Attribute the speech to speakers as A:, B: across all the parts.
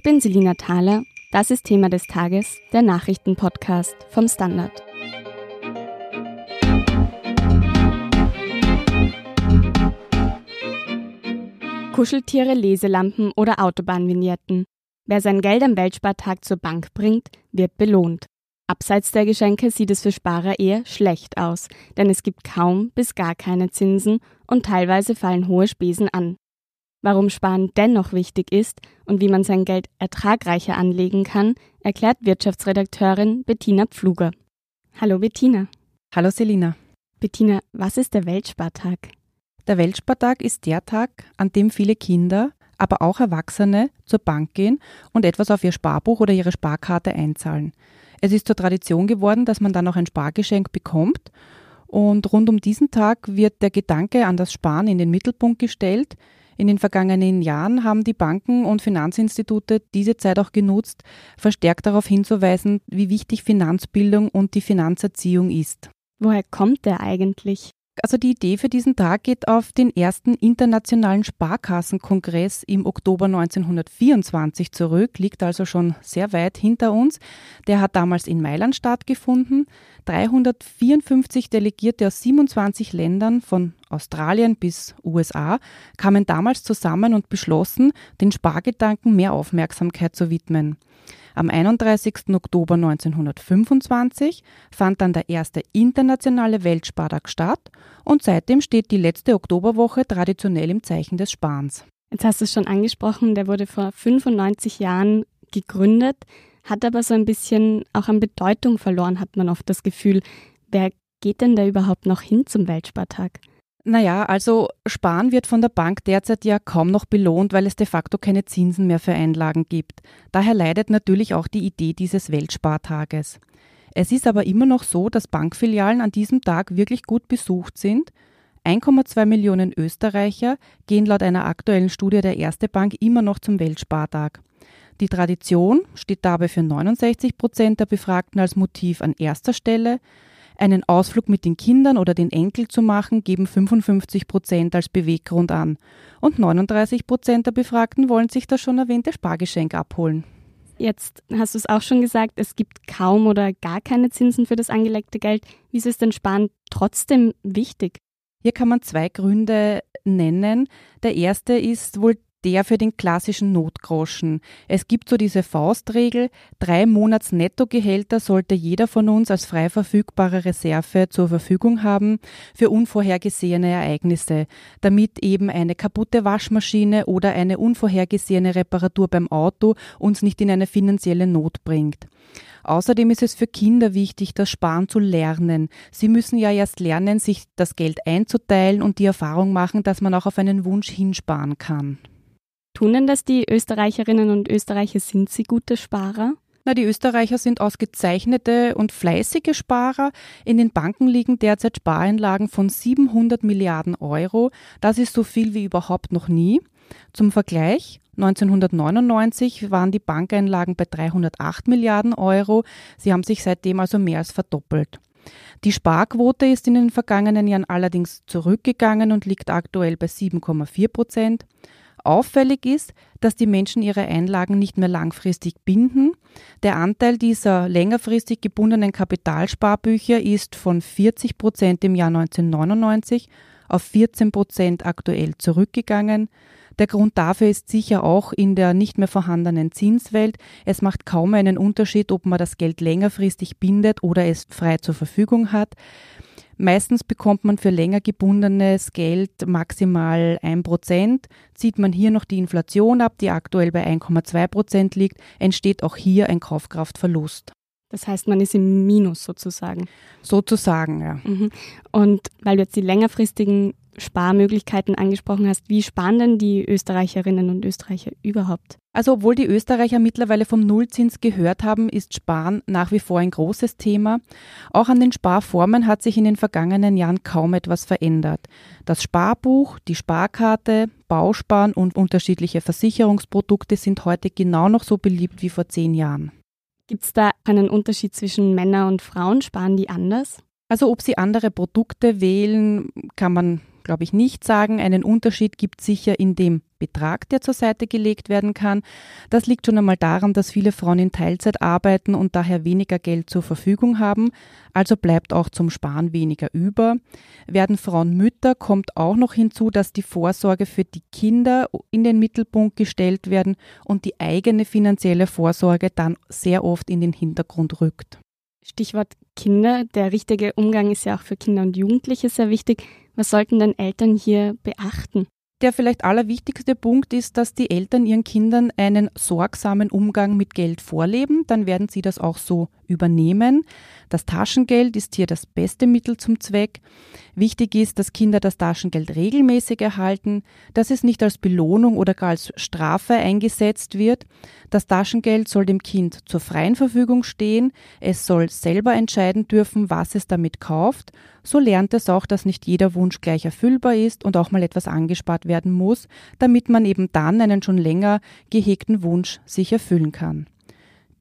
A: Ich bin Selina Thaler. Das ist Thema des Tages, der Nachrichtenpodcast vom Standard. Kuscheltiere, Leselampen oder Autobahnvignetten. Wer sein Geld am Weltspartag zur Bank bringt, wird belohnt. Abseits der Geschenke sieht es für Sparer eher schlecht aus, denn es gibt kaum bis gar keine Zinsen und teilweise fallen hohe Spesen an. Warum Sparen dennoch wichtig ist und wie man sein Geld ertragreicher anlegen kann, erklärt Wirtschaftsredakteurin Bettina Pfluger. Hallo Bettina.
B: Hallo Selina.
A: Bettina, was ist der Weltspartag?
B: Der Weltspartag ist der Tag, an dem viele Kinder, aber auch Erwachsene zur Bank gehen und etwas auf ihr Sparbuch oder ihre Sparkarte einzahlen. Es ist zur Tradition geworden, dass man dann auch ein Spargeschenk bekommt. Und rund um diesen Tag wird der Gedanke an das Sparen in den Mittelpunkt gestellt. In den vergangenen Jahren haben die Banken und Finanzinstitute diese Zeit auch genutzt, verstärkt darauf hinzuweisen, wie wichtig Finanzbildung und die Finanzerziehung ist.
A: Woher kommt der eigentlich?
B: Also die Idee für diesen Tag geht auf den ersten internationalen Sparkassenkongress im Oktober 1924 zurück, liegt also schon sehr weit hinter uns. Der hat damals in Mailand stattgefunden. 354 Delegierte aus 27 Ländern von Australien bis USA kamen damals zusammen und beschlossen, den Spargedanken mehr Aufmerksamkeit zu widmen. Am 31. Oktober 1925 fand dann der erste internationale Weltspartag statt und seitdem steht die letzte Oktoberwoche traditionell im Zeichen des Sparens.
A: Jetzt hast du es schon angesprochen, der wurde vor 95 Jahren gegründet, hat aber so ein bisschen auch an Bedeutung verloren, hat man oft das Gefühl. Wer geht denn da überhaupt noch hin zum Weltspartag?
B: Naja, also Sparen wird von der Bank derzeit ja kaum noch belohnt, weil es de facto keine Zinsen mehr für Einlagen gibt. Daher leidet natürlich auch die Idee dieses Weltspartages. Es ist aber immer noch so, dass Bankfilialen an diesem Tag wirklich gut besucht sind. 1,2 Millionen Österreicher gehen laut einer aktuellen Studie der Erste Bank immer noch zum Weltspartag. Die Tradition steht dabei für 69 Prozent der Befragten als Motiv an erster Stelle. Einen Ausflug mit den Kindern oder den Enkel zu machen, geben 55 Prozent als Beweggrund an. Und 39 Prozent der Befragten wollen sich das schon erwähnte Spargeschenk abholen.
A: Jetzt hast du es auch schon gesagt, es gibt kaum oder gar keine Zinsen für das angelegte Geld. Wieso ist denn Sparen trotzdem wichtig?
B: Hier kann man zwei Gründe nennen. Der erste ist wohl der für den klassischen Notgroschen. Es gibt so diese Faustregel, drei Monats Nettogehälter sollte jeder von uns als frei verfügbare Reserve zur Verfügung haben für unvorhergesehene Ereignisse, damit eben eine kaputte Waschmaschine oder eine unvorhergesehene Reparatur beim Auto uns nicht in eine finanzielle Not bringt. Außerdem ist es für Kinder wichtig, das Sparen zu lernen. Sie müssen ja erst lernen, sich das Geld einzuteilen und die Erfahrung machen, dass man auch auf einen Wunsch hinsparen kann.
A: Tun denn das die Österreicherinnen und Österreicher? Sind sie gute Sparer?
B: Na, die Österreicher sind ausgezeichnete und fleißige Sparer. In den Banken liegen derzeit Spareinlagen von 700 Milliarden Euro. Das ist so viel wie überhaupt noch nie. Zum Vergleich, 1999 waren die Bankeinlagen bei 308 Milliarden Euro. Sie haben sich seitdem also mehr als verdoppelt. Die Sparquote ist in den vergangenen Jahren allerdings zurückgegangen und liegt aktuell bei 7,4 Prozent. Auffällig ist, dass die Menschen ihre Einlagen nicht mehr langfristig binden. Der Anteil dieser längerfristig gebundenen Kapitalsparbücher ist von 40 Prozent im Jahr 1999 auf 14 Prozent aktuell zurückgegangen. Der Grund dafür ist sicher auch in der nicht mehr vorhandenen Zinswelt. Es macht kaum einen Unterschied, ob man das Geld längerfristig bindet oder es frei zur Verfügung hat. Meistens bekommt man für länger gebundenes Geld maximal 1%. Zieht man hier noch die Inflation ab, die aktuell bei 1,2% liegt, entsteht auch hier ein Kaufkraftverlust.
A: Das heißt, man ist im Minus sozusagen.
B: Sozusagen, ja.
A: Mhm. Und weil du jetzt die längerfristigen Sparmöglichkeiten angesprochen hast, wie sparen denn die Österreicherinnen und Österreicher überhaupt?
B: Also obwohl die Österreicher mittlerweile vom Nullzins gehört haben, ist Sparen nach wie vor ein großes Thema. Auch an den Sparformen hat sich in den vergangenen Jahren kaum etwas verändert. Das Sparbuch, die Sparkarte, Bausparen und unterschiedliche Versicherungsprodukte sind heute genau noch so beliebt wie vor zehn Jahren.
A: Gibt es da einen Unterschied zwischen Männer und Frauen? Sparen die anders?
B: Also ob sie andere Produkte wählen, kann man glaube ich, nicht sagen. Einen Unterschied gibt sicher in dem Betrag, der zur Seite gelegt werden kann. Das liegt schon einmal daran, dass viele Frauen in Teilzeit arbeiten und daher weniger Geld zur Verfügung haben. Also bleibt auch zum Sparen weniger über. Werden Frauen Mütter, kommt auch noch hinzu, dass die Vorsorge für die Kinder in den Mittelpunkt gestellt werden und die eigene finanzielle Vorsorge dann sehr oft in den Hintergrund rückt.
A: Stichwort Kinder. Der richtige Umgang ist ja auch für Kinder und Jugendliche sehr wichtig. Was sollten denn Eltern hier beachten?
B: Der vielleicht allerwichtigste Punkt ist, dass die Eltern ihren Kindern einen sorgsamen Umgang mit Geld vorleben. Dann werden sie das auch so übernehmen. Das Taschengeld ist hier das beste Mittel zum Zweck. Wichtig ist, dass Kinder das Taschengeld regelmäßig erhalten, dass es nicht als Belohnung oder gar als Strafe eingesetzt wird. Das Taschengeld soll dem Kind zur freien Verfügung stehen. Es soll selber entscheiden dürfen, was es damit kauft. So lernt es auch, dass nicht jeder Wunsch gleich erfüllbar ist und auch mal etwas angespart werden muss, damit man eben dann einen schon länger gehegten Wunsch sich erfüllen kann.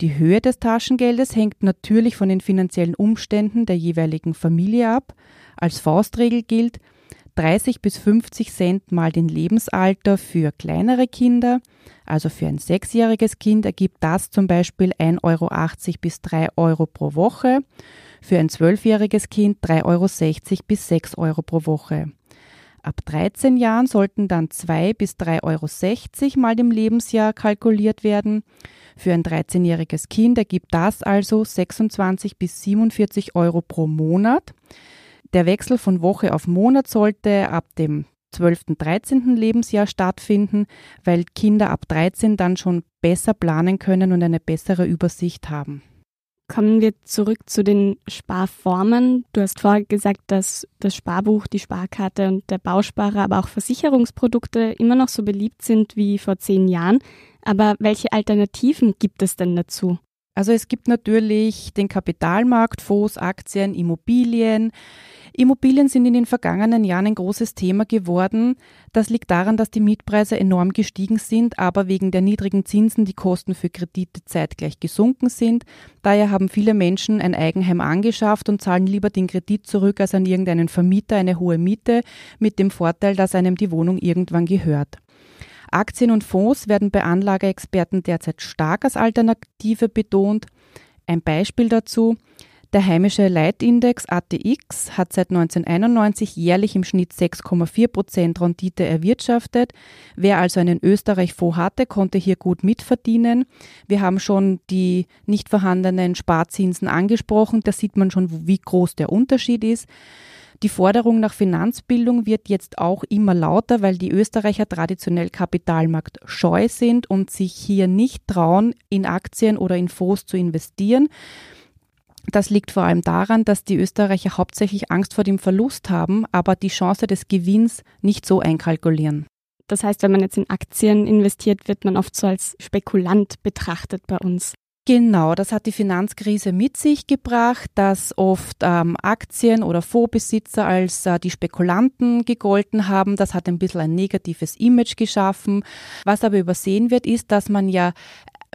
B: Die Höhe des Taschengeldes hängt natürlich von den finanziellen Umständen der jeweiligen Familie ab. Als Faustregel gilt 30 bis 50 Cent mal den Lebensalter für kleinere Kinder. Also für ein sechsjähriges Kind ergibt das zum Beispiel 1,80 Euro bis 3 Euro pro Woche. Für ein zwölfjähriges Kind 3,60 Euro bis 6 Euro pro Woche. Ab 13 Jahren sollten dann 2 bis 3,60 Euro mal dem Lebensjahr kalkuliert werden. Für ein 13-jähriges Kind ergibt das also 26 bis 47 Euro pro Monat. Der Wechsel von Woche auf Monat sollte ab dem 12. 13. Lebensjahr stattfinden, weil Kinder ab 13 dann schon besser planen können und eine bessere Übersicht haben.
A: Kommen wir zurück zu den Sparformen. Du hast vorher gesagt, dass das Sparbuch, die Sparkarte und der Bausparer, aber auch Versicherungsprodukte immer noch so beliebt sind wie vor zehn Jahren. Aber welche Alternativen gibt es denn dazu?
B: Also es gibt natürlich den Kapitalmarkt, Fonds, Aktien, Immobilien. Immobilien sind in den vergangenen Jahren ein großes Thema geworden. Das liegt daran, dass die Mietpreise enorm gestiegen sind, aber wegen der niedrigen Zinsen die Kosten für Kredite zeitgleich gesunken sind. Daher haben viele Menschen ein Eigenheim angeschafft und zahlen lieber den Kredit zurück als an irgendeinen Vermieter eine hohe Miete, mit dem Vorteil, dass einem die Wohnung irgendwann gehört. Aktien und Fonds werden bei Anlageexperten derzeit stark als Alternative betont. Ein Beispiel dazu. Der heimische Leitindex ATX hat seit 1991 jährlich im Schnitt 6,4 Prozent Rendite erwirtschaftet. Wer also einen Österreich-Fonds hatte, konnte hier gut mitverdienen. Wir haben schon die nicht vorhandenen Sparzinsen angesprochen. Da sieht man schon, wie groß der Unterschied ist. Die Forderung nach Finanzbildung wird jetzt auch immer lauter, weil die Österreicher traditionell Kapitalmarkt scheu sind und sich hier nicht trauen, in Aktien oder in Fonds zu investieren. Das liegt vor allem daran, dass die Österreicher hauptsächlich Angst vor dem Verlust haben, aber die Chance des Gewinns nicht so einkalkulieren.
A: Das heißt, wenn man jetzt in Aktien investiert, wird man oft so als Spekulant betrachtet bei uns.
B: Genau, das hat die Finanzkrise mit sich gebracht, dass oft ähm, Aktien- oder Fondsbesitzer als äh, die Spekulanten gegolten haben. Das hat ein bisschen ein negatives Image geschaffen. Was aber übersehen wird, ist, dass man ja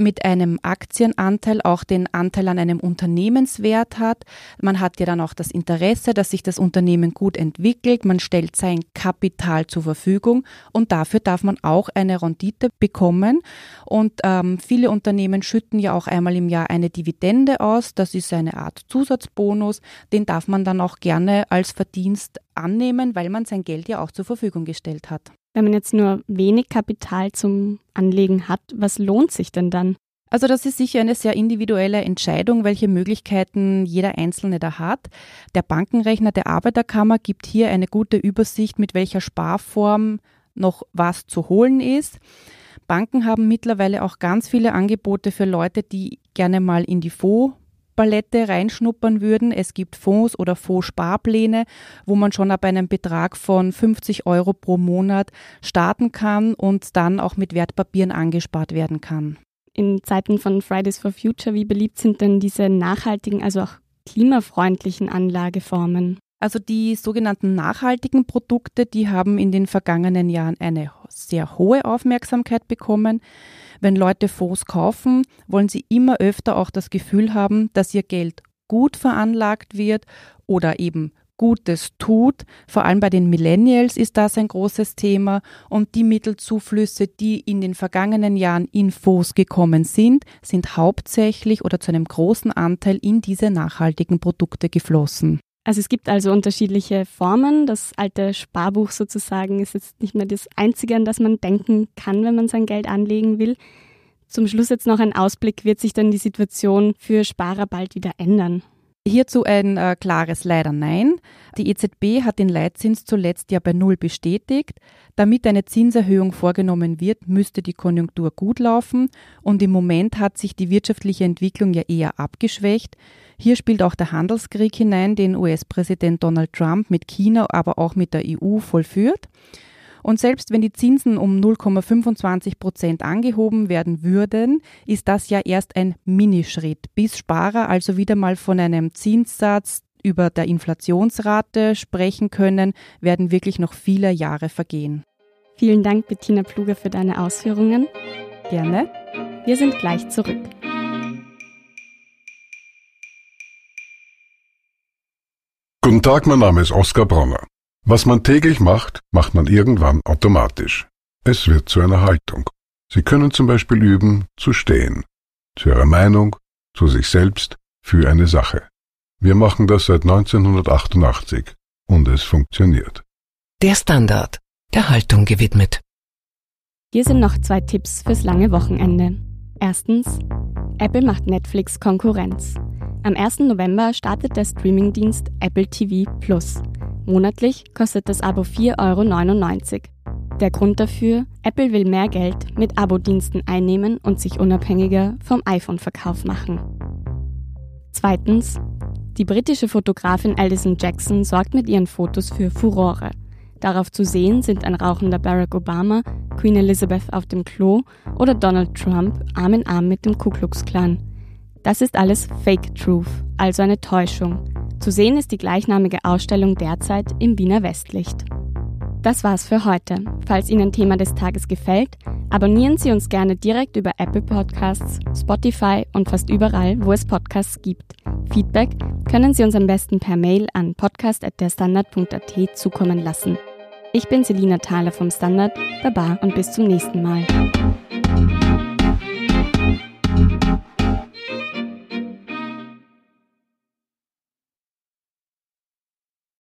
B: mit einem Aktienanteil auch den Anteil an einem Unternehmenswert hat. Man hat ja dann auch das Interesse, dass sich das Unternehmen gut entwickelt. Man stellt sein Kapital zur Verfügung und dafür darf man auch eine Rendite bekommen. Und ähm, viele Unternehmen schütten ja auch einmal im Jahr eine Dividende aus. Das ist eine Art Zusatzbonus. Den darf man dann auch gerne als Verdienst annehmen, weil man sein Geld ja auch zur Verfügung gestellt hat.
A: Wenn man jetzt nur wenig Kapital zum Anlegen hat, was lohnt sich denn dann?
B: Also das ist sicher eine sehr individuelle Entscheidung, welche Möglichkeiten jeder Einzelne da hat. Der Bankenrechner der Arbeiterkammer gibt hier eine gute Übersicht, mit welcher Sparform noch was zu holen ist. Banken haben mittlerweile auch ganz viele Angebote für Leute, die gerne mal in die Fonds Palette reinschnuppern würden. Es gibt Fonds oder Fondssparpläne, wo man schon ab einem Betrag von 50 Euro pro Monat starten kann und dann auch mit Wertpapieren angespart werden kann.
A: In Zeiten von Fridays for Future, wie beliebt sind denn diese nachhaltigen, also auch klimafreundlichen Anlageformen?
B: Also die sogenannten nachhaltigen Produkte, die haben in den vergangenen Jahren eine sehr hohe Aufmerksamkeit bekommen. Wenn Leute Fonds kaufen, wollen sie immer öfter auch das Gefühl haben, dass ihr Geld gut veranlagt wird oder eben Gutes tut. Vor allem bei den Millennials ist das ein großes Thema und die Mittelzuflüsse, die in den vergangenen Jahren in Fonds gekommen sind, sind hauptsächlich oder zu einem großen Anteil in diese nachhaltigen Produkte geflossen.
A: Also es gibt also unterschiedliche Formen. Das alte Sparbuch sozusagen ist jetzt nicht mehr das Einzige, an das man denken kann, wenn man sein Geld anlegen will. Zum Schluss jetzt noch ein Ausblick. Wird sich dann die Situation für Sparer bald wieder ändern?
B: Hierzu ein äh, klares Leider Nein. Die EZB hat den Leitzins zuletzt ja bei Null bestätigt. Damit eine Zinserhöhung vorgenommen wird, müsste die Konjunktur gut laufen und im Moment hat sich die wirtschaftliche Entwicklung ja eher abgeschwächt. Hier spielt auch der Handelskrieg hinein, den US-Präsident Donald Trump mit China, aber auch mit der EU vollführt. Und selbst wenn die Zinsen um 0,25 Prozent angehoben werden würden, ist das ja erst ein Minischritt, bis Sparer also wieder mal von einem Zinssatz über der Inflationsrate sprechen können, werden wirklich noch viele Jahre vergehen.
A: Vielen Dank, Bettina Pluger, für deine Ausführungen.
B: Gerne.
A: Wir sind gleich zurück.
C: Guten Tag, mein Name ist Oskar Bronner. Was man täglich macht, macht man irgendwann automatisch. Es wird zu einer Haltung. Sie können zum Beispiel üben, zu stehen. Zu Ihrer Meinung, zu sich selbst, für eine Sache. Wir machen das seit 1988 und es funktioniert.
D: Der Standard, der Haltung gewidmet.
A: Hier sind noch zwei Tipps fürs lange Wochenende. Erstens, Apple macht Netflix Konkurrenz. Am 1. November startet der Streamingdienst Apple TV Plus. Monatlich kostet das Abo 4,99 Euro. Der Grund dafür, Apple will mehr Geld mit Abo-Diensten einnehmen und sich unabhängiger vom iPhone-Verkauf machen. Zweitens, die britische Fotografin Alison Jackson sorgt mit ihren Fotos für Furore. Darauf zu sehen sind ein rauchender Barack Obama, Queen Elizabeth auf dem Klo oder Donald Trump Arm in Arm mit dem Ku Klux Klan. Das ist alles Fake Truth, also eine Täuschung. Zu sehen ist die gleichnamige Ausstellung derzeit im Wiener Westlicht. Das war's für heute. Falls Ihnen Thema des Tages gefällt, abonnieren Sie uns gerne direkt über Apple Podcasts, Spotify und fast überall, wo es Podcasts gibt. Feedback können Sie uns am besten per Mail an podcast.derstandard.at zukommen lassen. Ich bin Selina Thaler vom Standard. Baba und bis zum nächsten Mal.